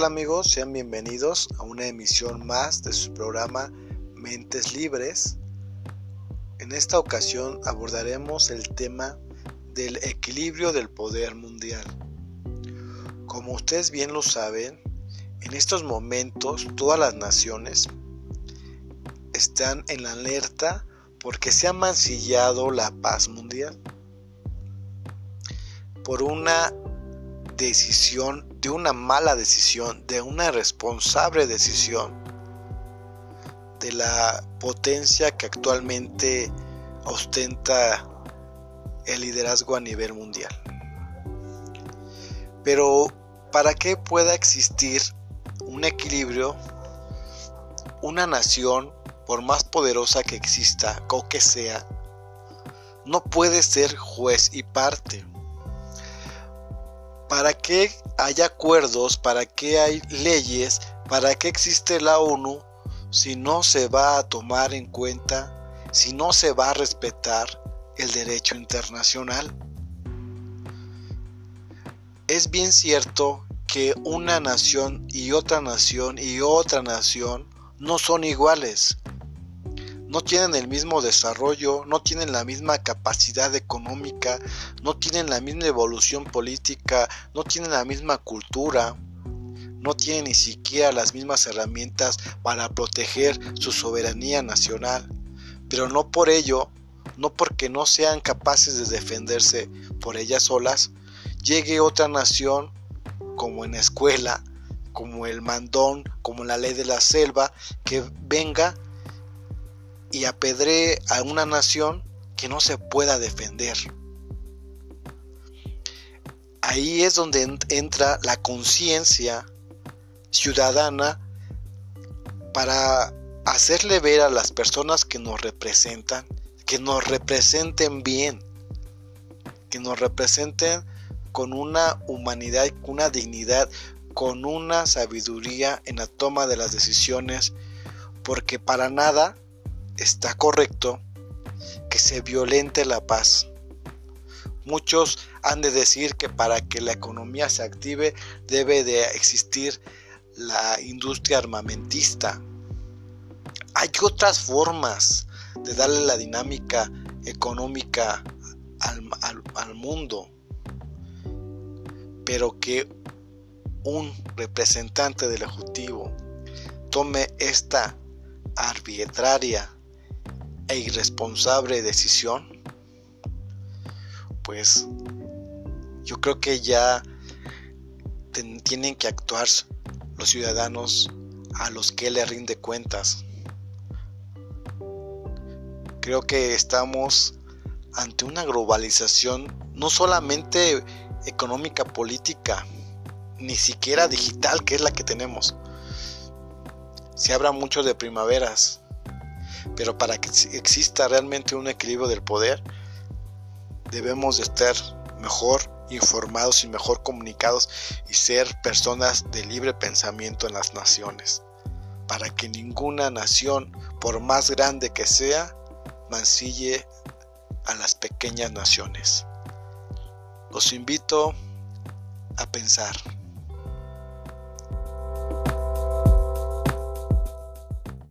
amigos? Sean bienvenidos a una emisión más de su programa Mentes Libres. En esta ocasión abordaremos el tema del equilibrio del poder mundial. Como ustedes bien lo saben, en estos momentos todas las naciones están en alerta porque se ha mancillado la paz mundial por una decisión, de una mala decisión, de una irresponsable decisión de la potencia que actualmente ostenta el liderazgo a nivel mundial. Pero para que pueda existir un equilibrio, una nación, por más poderosa que exista o que sea, no puede ser juez y parte ¿Para qué hay acuerdos? ¿Para qué hay leyes? ¿Para qué existe la ONU si no se va a tomar en cuenta, si no se va a respetar el derecho internacional? Es bien cierto que una nación y otra nación y otra nación no son iguales no tienen el mismo desarrollo, no tienen la misma capacidad económica, no tienen la misma evolución política, no tienen la misma cultura, no tienen ni siquiera las mismas herramientas para proteger su soberanía nacional. Pero no por ello, no porque no sean capaces de defenderse por ellas solas, llegue otra nación como en la escuela, como el mandón, como la ley de la selva, que venga y apedree a una nación que no se pueda defender. Ahí es donde entra la conciencia ciudadana para hacerle ver a las personas que nos representan, que nos representen bien, que nos representen con una humanidad, con una dignidad, con una sabiduría en la toma de las decisiones, porque para nada está correcto que se violente la paz. Muchos han de decir que para que la economía se active debe de existir la industria armamentista. Hay otras formas de darle la dinámica económica al, al mundo, pero que un representante del Ejecutivo tome esta arbitraria e irresponsable decisión, pues yo creo que ya tienen que actuar los ciudadanos a los que le rinde cuentas. Creo que estamos ante una globalización no solamente económica, política, ni siquiera digital, que es la que tenemos. Se habla mucho de primaveras, pero para que exista realmente un equilibrio del poder, debemos de estar mejor informados y mejor comunicados y ser personas de libre pensamiento en las naciones, para que ninguna nación, por más grande que sea, mancille a las pequeñas naciones. Los invito a pensar.